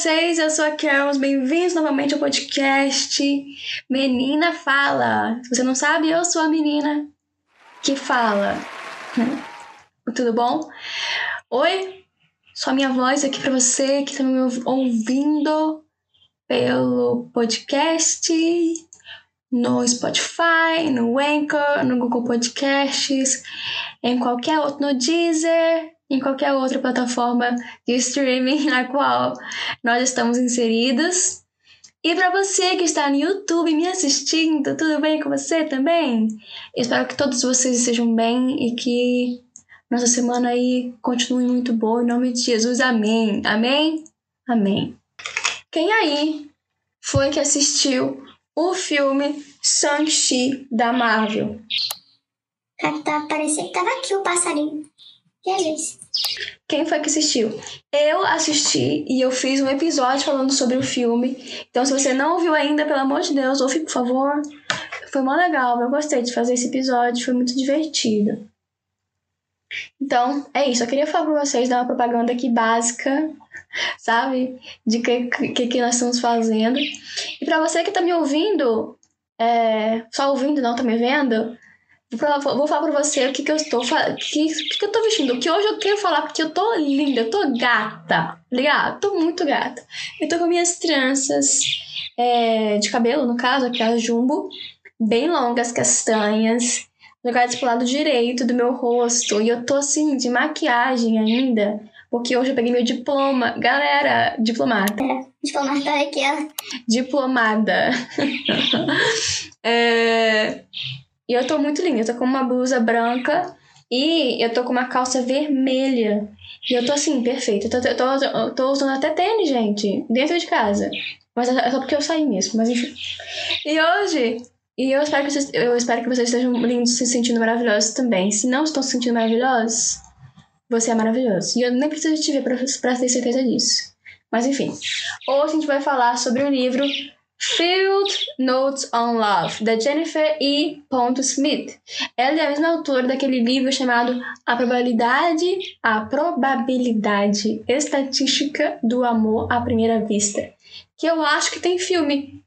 vocês? Eu sou a Carol, bem-vindos novamente ao podcast Menina Fala. Se você não sabe, eu sou a menina que fala. Tudo bom? Oi, só minha voz aqui pra você que tá me ouvindo pelo podcast, no Spotify, no Anchor, no Google Podcasts, em qualquer outro, no Deezer, em qualquer outra plataforma de streaming na qual nós estamos inseridos. E para você que está no YouTube me assistindo, tudo bem com você também? Espero que todos vocês estejam bem e que nossa semana aí continue muito boa. Em nome de Jesus, amém. Amém? Amém. Quem aí foi que assistiu o filme Shang-Chi da Marvel? Tá parecendo que tava aqui o passarinho. Que é? Quem foi que assistiu? Eu assisti e eu fiz um episódio falando sobre o filme. Então, se você não ouviu ainda, pelo amor de Deus, ouve, por favor. Foi mó legal, eu gostei de fazer esse episódio, foi muito divertido. Então, é isso. Eu queria falar pra vocês, dar uma propaganda aqui básica, sabe? De que que, que nós estamos fazendo. E pra você que tá me ouvindo, é, só ouvindo, não tá me vendo, Vou falar, pra você o que, que eu estou que, que, eu tô vestindo. Que hoje eu quero falar porque eu tô linda, eu tô gata. tá Ligado? Tô muito gata. Eu tô com minhas tranças é, de cabelo, no caso, aquelas jumbo, bem longas, castanhas, jogadas pro lado direito do meu rosto. E eu tô assim, de maquiagem ainda. Porque hoje eu peguei meu diploma. Galera, diplomata Diplomata tá aqui, ó. diplomada. É, E eu tô muito linda. Eu tô com uma blusa branca e eu tô com uma calça vermelha. E eu tô assim, perfeita. Eu tô, eu tô, eu tô usando até tênis, gente, dentro de casa. Mas é só porque eu saí mesmo, mas enfim. E hoje, e eu espero que vocês, eu espero que vocês estejam lindos, se sentindo maravilhosos também. Se não estão se sentindo maravilhosos, você é maravilhoso. E eu nem preciso te ver pra ter certeza disso. Mas enfim. Hoje a gente vai falar sobre o livro Field Notes on Love, da Jennifer E. Smith. Ela é a mesma autora daquele livro chamado A Probabilidade, a Probabilidade Estatística do Amor à Primeira Vista, que eu acho que tem filme.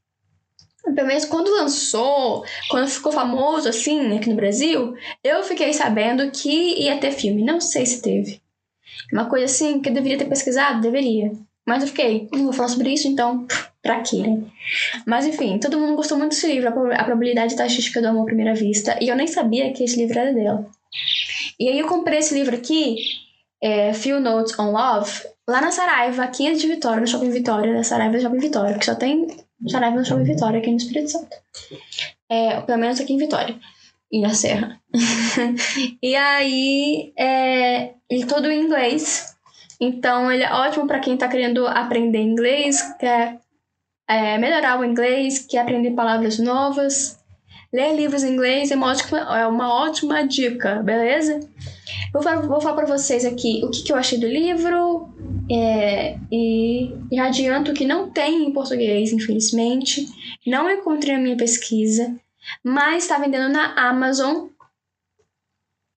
Pelo menos quando lançou, quando ficou famoso assim aqui no Brasil, eu fiquei sabendo que ia ter filme. Não sei se teve. Uma coisa assim que eu deveria ter pesquisado, deveria. Mas eu fiquei, não vou falar sobre isso, então, pra quê, né? Mas enfim, todo mundo gostou muito desse livro, A Prob- A Probabilidade Estatística do Amor à Primeira Vista, e eu nem sabia que esse livro era dela. E aí eu comprei esse livro aqui, é, Few Notes on Love, lá na Saraiva, aqui de Vitória, no Shopping Vitória, da Saraiva Shopping Vitória, que só tem Saraiva no Shopping Vitória, aqui no Espírito Santo. É, pelo menos aqui em Vitória. E na Serra. e aí, é, ele todo em inglês. Então, ele é ótimo para quem tá querendo aprender inglês, quer é, melhorar o inglês, quer aprender palavras novas. Ler livros em inglês é uma ótima, é uma ótima dica, beleza? Vou falar, vou falar para vocês aqui o que, que eu achei do livro. é, e já adianto que não tem em português, infelizmente. Não encontrei na minha pesquisa. Mas está vendendo na Amazon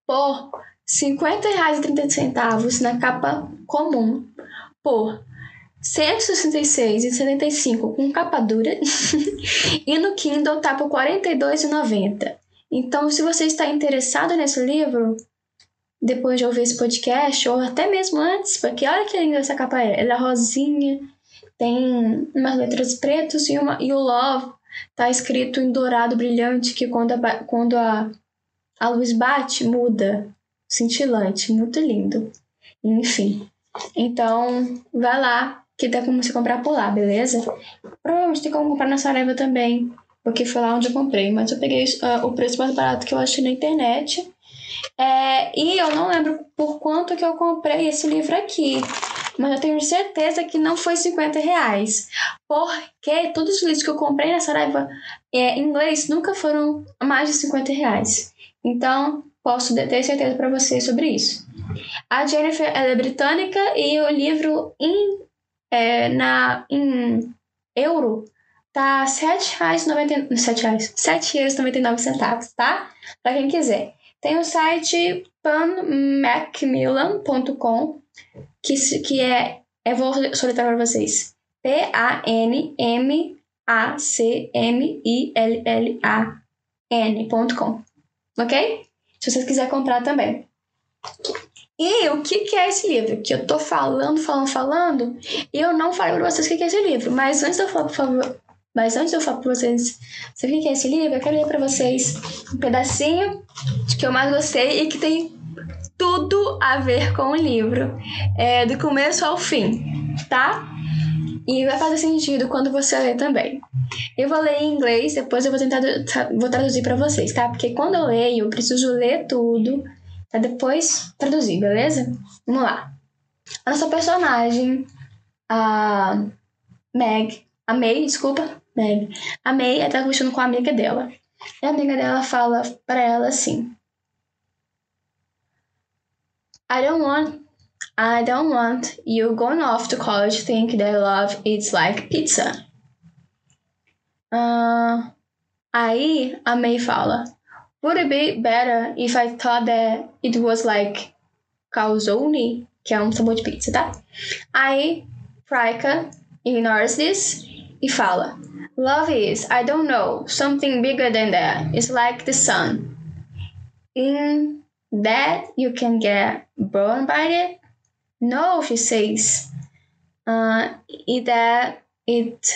por R$ 50,30 na capa comum. Por R$ 166,75 com capa dura. e no Kindle tá por R$ 42,90. Então, se você está interessado nesse livro, depois de ouvir esse podcast, ou até mesmo antes, porque olha que linda essa capa é. Ela é rosinha, tem umas letras pretas e, uma, e o Love tá escrito em dourado brilhante, que quando a, quando a, a luz bate, muda. Cintilante, muito lindo. Enfim. Então, vai lá, que dá como você comprar por lá, beleza? Provavelmente tem como comprar na Saraiva também, porque foi lá onde eu comprei. Mas eu peguei ah, o preço mais barato que eu achei na internet. É, e eu não lembro por quanto que eu comprei esse livro aqui. Mas eu tenho certeza que não foi 50 reais. Porque todos os livros que eu comprei na Saraiva é, em inglês nunca foram mais de 50 reais. Então, posso ter certeza para vocês sobre isso. A Jennifer é britânica e o livro em, é, na, em euro tá R$ 7,99 7 reais, R$ 7,99 centavos, tá? Para quem quiser. Tem o site panmacmillan.com que, que é, eu vou soletrar para vocês. P-A-N-M-A-C-M-I-L-L-A-N.com. Ok? Se vocês quiserem comprar também. E o que, que é esse livro? Que eu tô falando, falando, falando, e eu não falei pra vocês o que, que é esse livro. Mas antes de eu falar, por favor. Mas antes de eu falar pra vocês sobre o que é esse livro, eu quero ler pra vocês um pedacinho que eu mais gostei e que tem tudo a ver com o livro. É, do começo ao fim, tá? E vai fazer sentido quando você ler também. Eu vou ler em inglês, depois eu vou tentar vou traduzir pra vocês, tá? Porque quando eu leio, eu preciso ler tudo pra depois traduzir, beleza? Vamos lá. A nossa personagem, a Meg, a May, desculpa, Meg. A May ela tá conversando com a amiga dela. E a amiga dela fala pra ela assim: I don't want I don't want you going off to college think that love is like pizza. Ah, aí a May fala: Would it be better if I thought that it was like calzone, que é um sabor de pizza, tá? Aí Frika ignores this e fala: Love is, I don't know, something bigger than that. It's like the sun. In that you can get burned by it? No, she says. Uh, it that it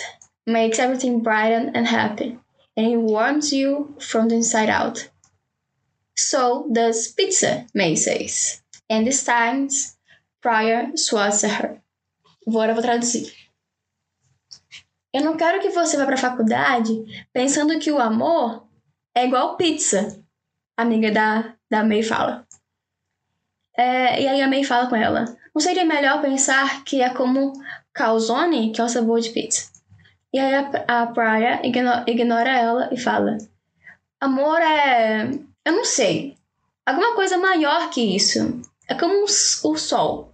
makes everything bright and happy, and it warms you from the inside out. So does pizza, May says. And this time, Pryor swats at her. Agora eu vou traduzir. Eu não quero que você vá pra faculdade pensando que o amor é igual pizza, a amiga da, da May fala. É, e aí a May fala com ela: Não seria melhor pensar que é como calzone, que é o sabor de pizza? E aí a, a Praia igno- ignora ela e fala: Amor é. Eu não sei. Alguma coisa maior que isso. É como um o sol.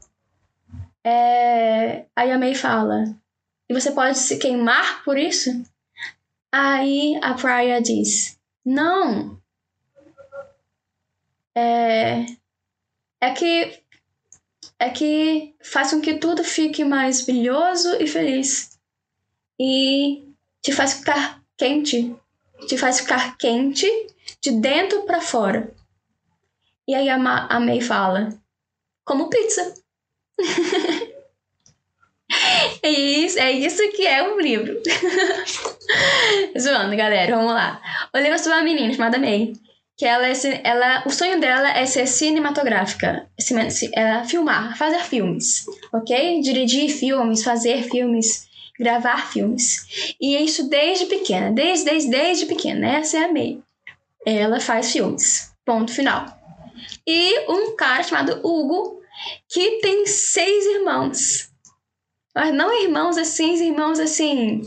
É, Aí a May fala: E você pode se queimar por isso? Aí a Praia diz: Não. É, é que é que faz com que tudo fique mais brilhoso e feliz. E te faz ficar quente. Te faz ficar quente de dentro para fora. E aí a, Ma- a May fala: Como pizza. é, isso, é isso que é um livro. Zoando, galera, vamos lá. O livro é sobre uma menina chamada May que ela, é, ela o sonho dela é ser cinematográfica, cine- ci- é filmar, fazer filmes, ok? Dirigir filmes, fazer filmes, gravar filmes. E é isso desde pequena, desde, desde, desde pequena. Essa é a May. Ela faz filmes. Ponto final. E um cara chamado Hugo, que tem seis irmãos. Mas não irmãos assim, irmãos assim,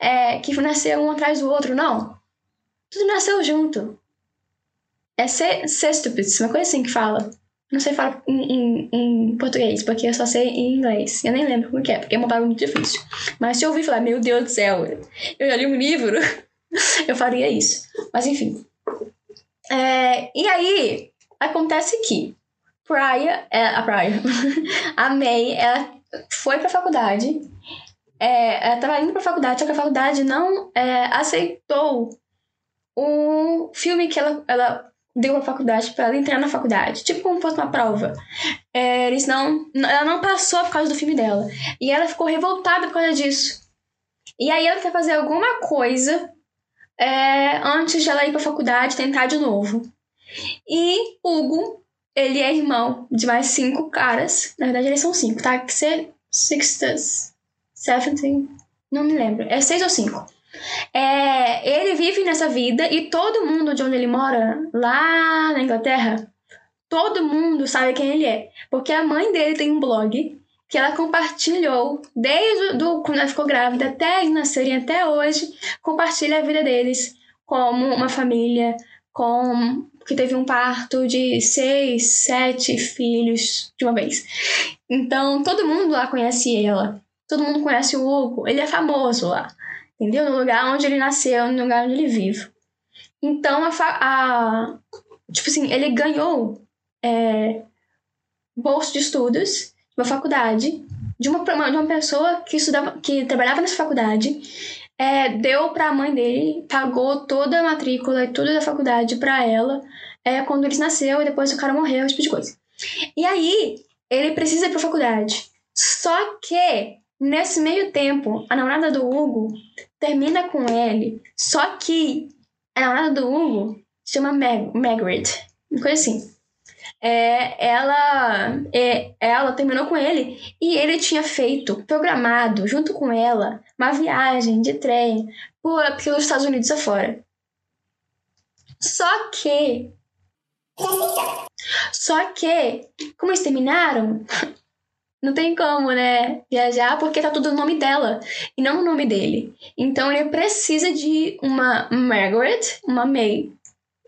é, que nasceram um atrás do outro, não. Tudo nasceu junto. É se- sextuplets, uma coisa assim que fala. Não sei falar em, em, em português, porque eu só sei em inglês. Eu nem lembro como que é, porque é uma palavra muito difícil. Mas se eu ouvir falar, meu Deus do céu, eu já li um livro, eu faria isso. Mas enfim. É, e aí, acontece que Praia, é, a Praia, a May, ela foi pra faculdade. É, ela tava indo pra faculdade, só que a faculdade não é, aceitou o filme que ela, ela deu pra faculdade pra ela entrar na faculdade. Tipo como fosse uma prova. É, eles não. Ela não passou por causa do filme dela. E ela ficou revoltada por causa disso. E aí ela quer fazer alguma coisa é, antes de ela ir pra faculdade tentar de novo. E Hugo, ele é irmão de mais cinco caras. Na verdade, eles são cinco, tá? Que ser sixtas, seventeen, não me lembro. É seis ou cinco. É, ele vive nessa vida e todo mundo de onde ele mora, lá na Inglaterra, todo mundo sabe quem ele é. Porque a mãe dele tem um blog que ela compartilhou desde do, quando ela ficou grávida até eles nascerem até hoje, compartilha a vida deles como uma família, com que teve um parto de seis, sete filhos de uma vez. Então, todo mundo lá conhece ela. Todo mundo conhece o Hugo. Ele é famoso lá. Entendeu? No lugar onde ele nasceu, no lugar onde ele vive. Então, a, a tipo assim, ele ganhou é, bolsa de estudos de uma faculdade de uma, de uma pessoa que estudava, que trabalhava nessa faculdade, é, deu para a mãe dele, pagou toda a matrícula e tudo da faculdade para ela, é, quando eles nasceu e depois o cara morreu, esse tipo de coisa. E aí, ele precisa ir pra faculdade. Só que, nesse meio tempo, a namorada do Hugo termina com ele, só que a namorada do Hugo se chama Margaret, uma coisa assim. É, ela, é, ela terminou com ele e ele tinha feito, programado, junto com ela, uma viagem de trem por, pelos Estados Unidos afora. Só que. Só que, como eles terminaram, não tem como, né? Viajar porque tá tudo no nome dela e não no nome dele. Então ele precisa de uma Margaret, uma May.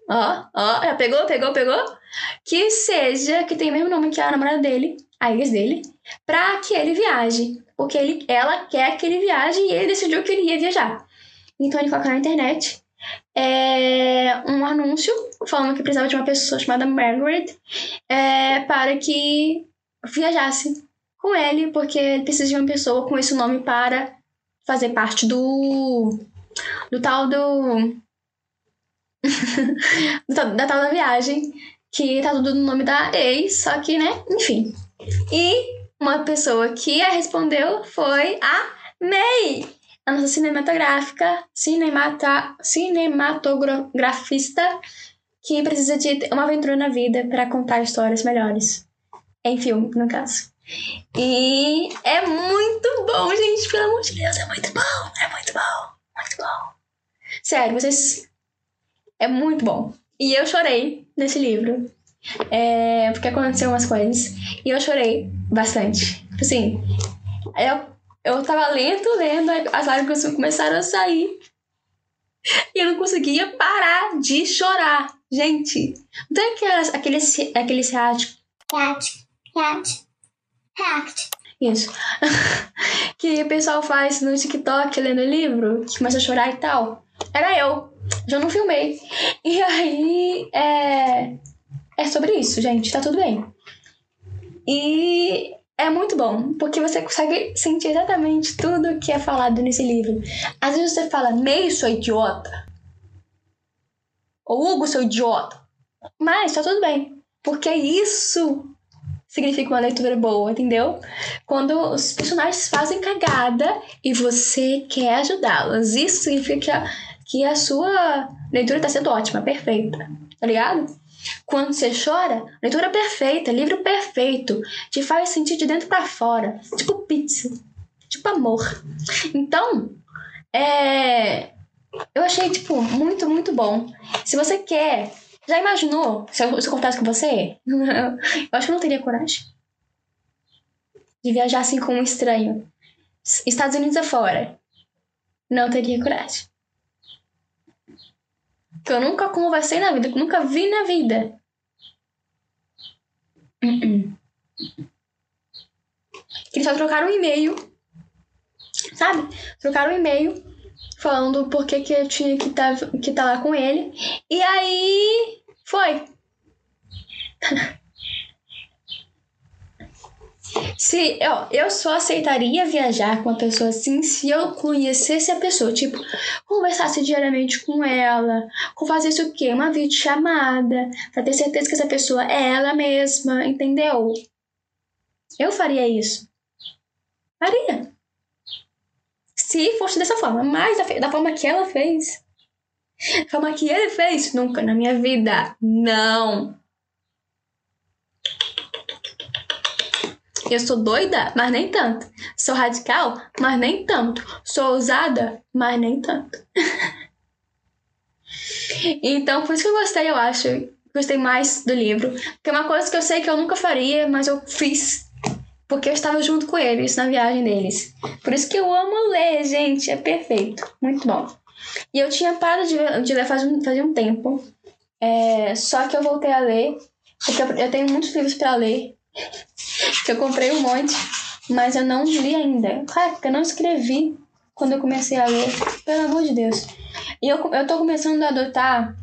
Ó, ó, já pegou, pegou, pegou? Que seja, que tem o mesmo nome que a namorada dele, a ex dele, pra que ele viaje. Porque ele, ela quer que ele viaje e ele decidiu que ele ia viajar. Então ele coloca na internet é, um anúncio falando que precisava de uma pessoa chamada Margaret é, para que viajasse com ele, porque ele precisa de uma pessoa com esse nome para fazer parte do. do tal do. da tal da viagem, que tá tudo no nome da ex, só que, né, enfim. E uma pessoa que a respondeu foi a May, a nossa cinematográfica, cinemata, cinematografista que precisa de uma aventura na vida para contar histórias melhores. Em filme, no caso. E é muito bom, gente. Pelo amor de Deus, é muito bom. É muito bom. Muito bom. Sério, vocês. É muito bom. E eu chorei nesse livro. É, porque aconteceu umas coisas. E eu chorei bastante. Tipo Assim, eu, eu tava lento, lendo, as lágrimas começaram a sair. E eu não conseguia parar de chorar. Gente, não tem aquelas, aqueles, aqueles react React. React. React. Isso. que o pessoal faz no TikTok lendo livro, que começa a chorar e tal. Era eu. Já não filmei. E aí, é. É sobre isso, gente. Tá tudo bem. E é muito bom, porque você consegue sentir exatamente tudo que é falado nesse livro. Às vezes você fala, meio sou idiota. Ou Hugo, sou idiota. Mas tá tudo bem. Porque isso significa uma leitura boa, entendeu? Quando os personagens fazem cagada e você quer ajudá-los. Isso significa que a, sua leitura tá sendo ótima, perfeita. Tá ligado? Quando você chora, leitura perfeita, livro perfeito, te faz sentir de dentro pra fora, tipo pizza, tipo amor. Então, é, eu achei tipo muito, muito bom. Se você quer, já imaginou se eu, se eu contasse com você? eu acho que eu não teria coragem de viajar assim com um estranho. Estados Unidos afora. Não teria coragem. Que eu nunca conversei na vida, que eu nunca vi na vida. Que eles só trocaram um e-mail. Sabe? Trocaram um e-mail falando por que, eu tinha que estar que tá lá com ele. E aí foi. Se ó, eu só aceitaria viajar com uma pessoa assim se eu conhecesse a pessoa, tipo, conversasse diariamente com ela, com fazesse o quê? Uma videochamada, pra ter certeza que essa pessoa é ela mesma, entendeu? Eu faria isso. Faria. Se fosse dessa forma, mas da, da forma que ela fez, da forma que ele fez, nunca na minha vida, não. Eu sou doida, mas nem tanto. Sou radical, mas nem tanto. Sou ousada, mas nem tanto. então, por isso que eu gostei, eu acho. Gostei mais do livro. Porque é uma coisa que eu sei que eu nunca faria, mas eu fiz. Porque eu estava junto com eles na viagem deles. Por isso que eu amo ler, gente. É perfeito. Muito bom. E eu tinha parado de, de ler faz faz um tempo. É, só que eu voltei a ler, porque eu, eu tenho muitos livros para ler, que eu comprei um monte, mas eu não li ainda. Porque eu não escrevi quando eu comecei a ler, pelo amor de Deus. E eu, eu tô começando a adotar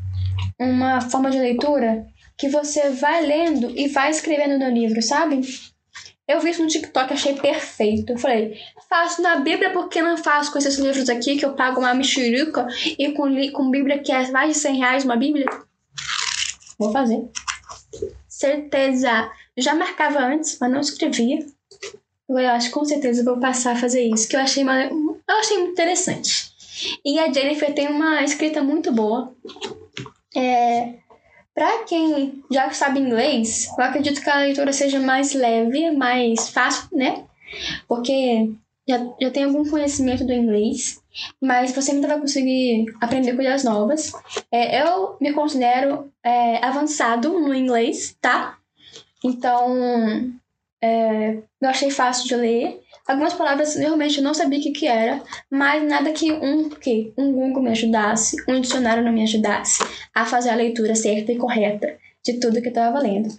uma forma de leitura que você vai lendo e vai escrevendo no livro, sabe? Eu vi isso no TikTok, achei perfeito. Eu falei, faço na Bíblia, por que não faço com esses livros aqui que eu pago uma mexerica e com, com Bíblia que é mais de 100 reais uma Bíblia? Vou fazer. Certeza. Já marcava antes, mas não escrevia. Eu acho com certeza vou passar a fazer isso, que eu achei, eu achei muito interessante. E a Jennifer tem uma escrita muito boa. É, Pra quem já sabe inglês, eu acredito que a leitura seja mais leve, mais fácil, né? Porque já, já tem algum conhecimento do inglês, mas você ainda vai conseguir aprender coisas novas. É, eu me considero é, avançado no inglês, tá? Então, é, eu achei fácil de ler. Algumas palavras realmente eu não sabia o que, que era, mas nada que um que um Google me ajudasse, um dicionário não me ajudasse a fazer a leitura certa e correta de tudo que eu estava lendo.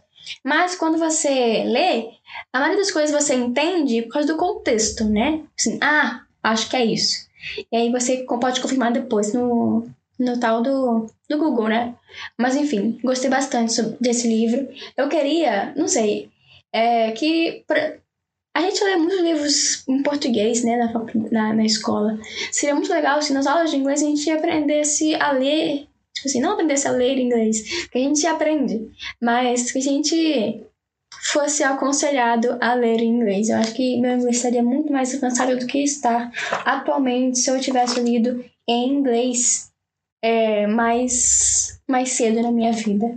Mas quando você lê, a maioria das coisas você entende por causa do contexto, né? Assim, ah, acho que é isso. E aí você pode confirmar depois no, no tal do, do Google, né? Mas enfim, gostei bastante desse livro. Eu queria, não sei, é, que a gente lê muitos livros em português, né, na, na, na escola. Seria muito legal se nas aulas de inglês a gente aprendesse a ler, tipo assim, não aprendesse a ler inglês, porque a gente aprende, mas que a gente fosse aconselhado a ler inglês. Eu acho que meu inglês estaria muito mais avançado do que está atualmente se eu tivesse lido em inglês é, mais, mais cedo na minha vida.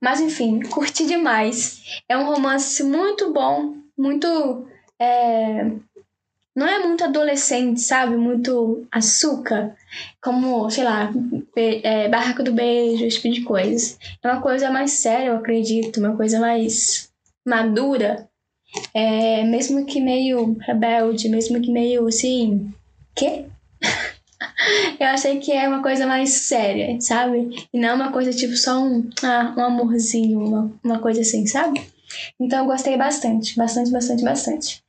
Mas enfim, curti demais. É um romance muito bom, muito. é, não é muito adolescente, sabe? Muito açúcar, como, sei lá, é, Barraco do Beijo, esse tipo de coisas. É uma coisa mais séria, eu acredito, uma coisa mais madura, é, mesmo que meio rebelde, mesmo que meio assim. Quê? Eu achei que é uma coisa mais séria, sabe? E não uma coisa tipo só um, ah, um amorzinho, uma, uma coisa assim, sabe? Então eu gostei bastante, bastante, bastante, bastante.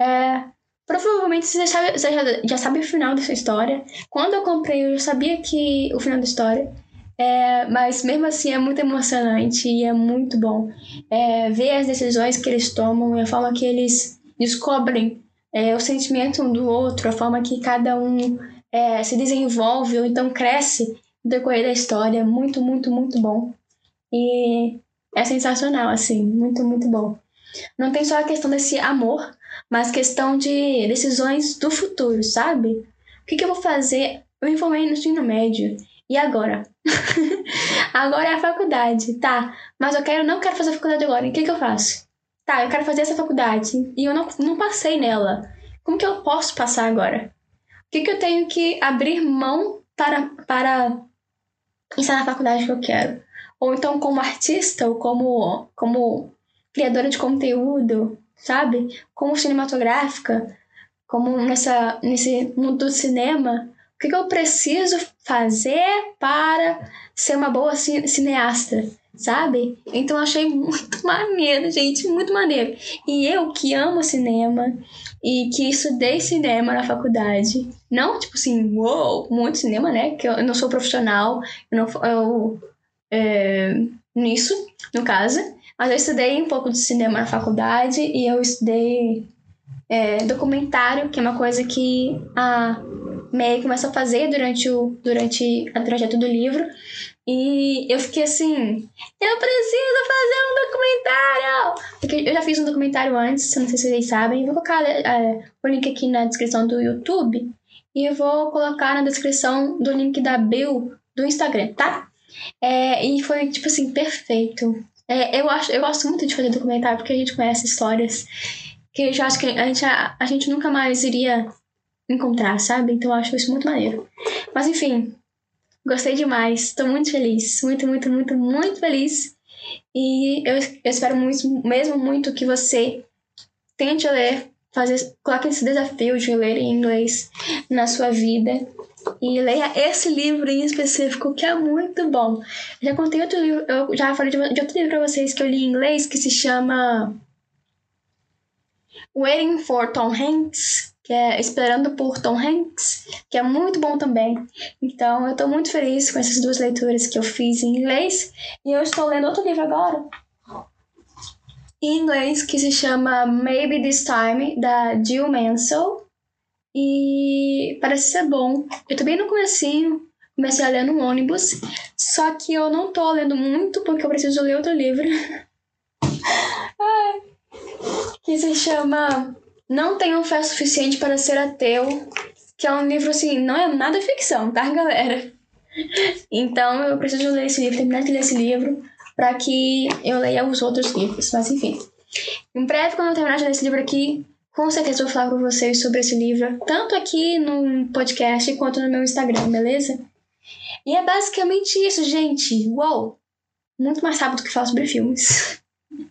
É, provavelmente você, já sabe, você já, já sabe o final dessa história. Quando eu comprei, eu já sabia que o final da história. É, mas mesmo assim é muito emocionante e é muito bom é, ver as decisões que eles tomam e a forma que eles descobrem é, o sentimento um do outro, a forma que cada um é, se desenvolve ou então cresce no decorrer da história. Muito, muito, muito bom. E é sensacional, assim, muito, muito bom. Não tem só a questão desse amor, mas questão de decisões do futuro, sabe? O que, que eu vou fazer? Eu me formei no ensino médio. E agora? agora é a faculdade, tá? Mas eu quero, não quero fazer faculdade agora. O que, que eu faço? Tá, eu quero fazer essa faculdade e eu não, não passei nela. Como que eu posso passar agora? O que, que eu tenho que abrir mão para, para estar na faculdade que eu quero? Ou então como artista, ou como, como criadora de conteúdo, sabe? Como cinematográfica, como nessa, nesse mundo do cinema. O que, que eu preciso fazer para ser uma boa ci- cineasta, sabe? Então eu achei muito maneiro, gente, muito maneiro. E eu que amo cinema e que estudei cinema na faculdade, não tipo assim, uou, muito cinema, né? Que eu, eu não sou profissional, eu não eu, é, nisso, no caso, mas eu estudei um pouco de cinema na faculdade e eu estudei é, documentário, que é uma coisa que a May começou a fazer durante o, durante o trajeto do livro. E eu fiquei assim, eu preciso fazer um documentário! Porque eu já fiz um documentário antes, não sei se vocês sabem. Vou colocar é, o link aqui na descrição do YouTube. E eu vou colocar na descrição do link da Bill do Instagram, tá? É, e foi, tipo assim, perfeito. É, eu, acho, eu gosto muito de fazer documentário porque a gente conhece histórias que eu acho que a gente, a, a gente nunca mais iria encontrar, sabe? Então eu acho isso muito maneiro. Mas enfim, gostei demais. Tô muito feliz. Muito, muito, muito, muito feliz. E eu, eu espero muito, mesmo muito que você tente ler, fazer, coloque esse desafio de ler em inglês na sua vida. E leia esse livro em específico, que é muito bom. Já contei outro livro, eu já falei de, de outro livro pra vocês que eu li em inglês, que se chama Waiting for Tom Hanks, que é Esperando por Tom Hanks, que é muito bom também. Então, eu tô muito feliz com essas duas leituras que eu fiz em inglês. E eu estou lendo outro livro agora, em inglês, que se chama Maybe This Time, da Jill Mansell. E parece ser bom. Eu também no comecinho comecei a ler no ônibus, só que eu não tô lendo muito porque eu preciso ler outro livro. Ai. Que se chama Não Tenho Fé Suficiente para Ser Ateu, que é um livro assim, não é nada ficção, tá, galera? Então eu preciso ler esse livro, terminar de ler esse livro, para que eu leia os outros livros, mas enfim. Em breve, quando eu terminar de ler esse livro aqui, com certeza vou falar com vocês sobre esse livro, tanto aqui no podcast quanto no meu Instagram, beleza? E é basicamente isso, gente. Uou! Muito mais rápido que falar sobre filmes.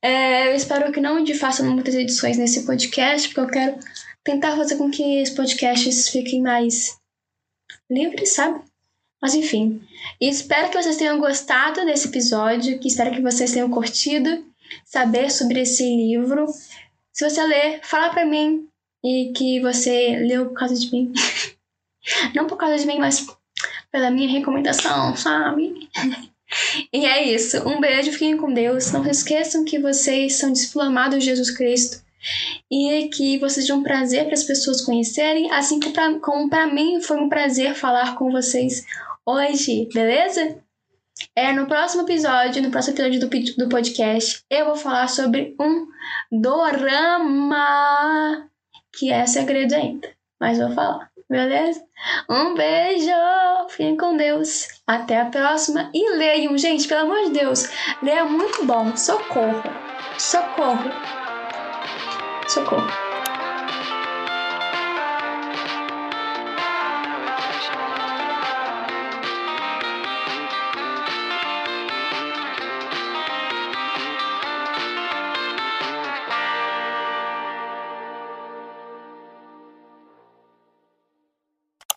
É, eu espero que não de façam muitas edições nesse podcast, porque eu quero tentar fazer com que os podcasts fiquem mais livres, sabe? Mas enfim, espero que vocês tenham gostado desse episódio, que espero que vocês tenham curtido saber sobre esse livro. Se você ler, fala pra mim e que você leu por causa de mim. Não por causa de mim, mas pela minha recomendação, sabe? E é isso. Um beijo, fiquem com Deus. Não se esqueçam que vocês são discipulados de Jesus Cristo e que vocês sejam um prazer para as pessoas conhecerem, assim como para mim foi um prazer falar com vocês hoje, beleza? É, no próximo episódio, no próximo episódio do, do podcast, eu vou falar sobre um dorama que é segredo ainda, mas vou falar, beleza? Um beijo, fiquem com Deus, até a próxima e leiam, gente, pelo amor de Deus, leia muito bom, socorro, socorro, socorro.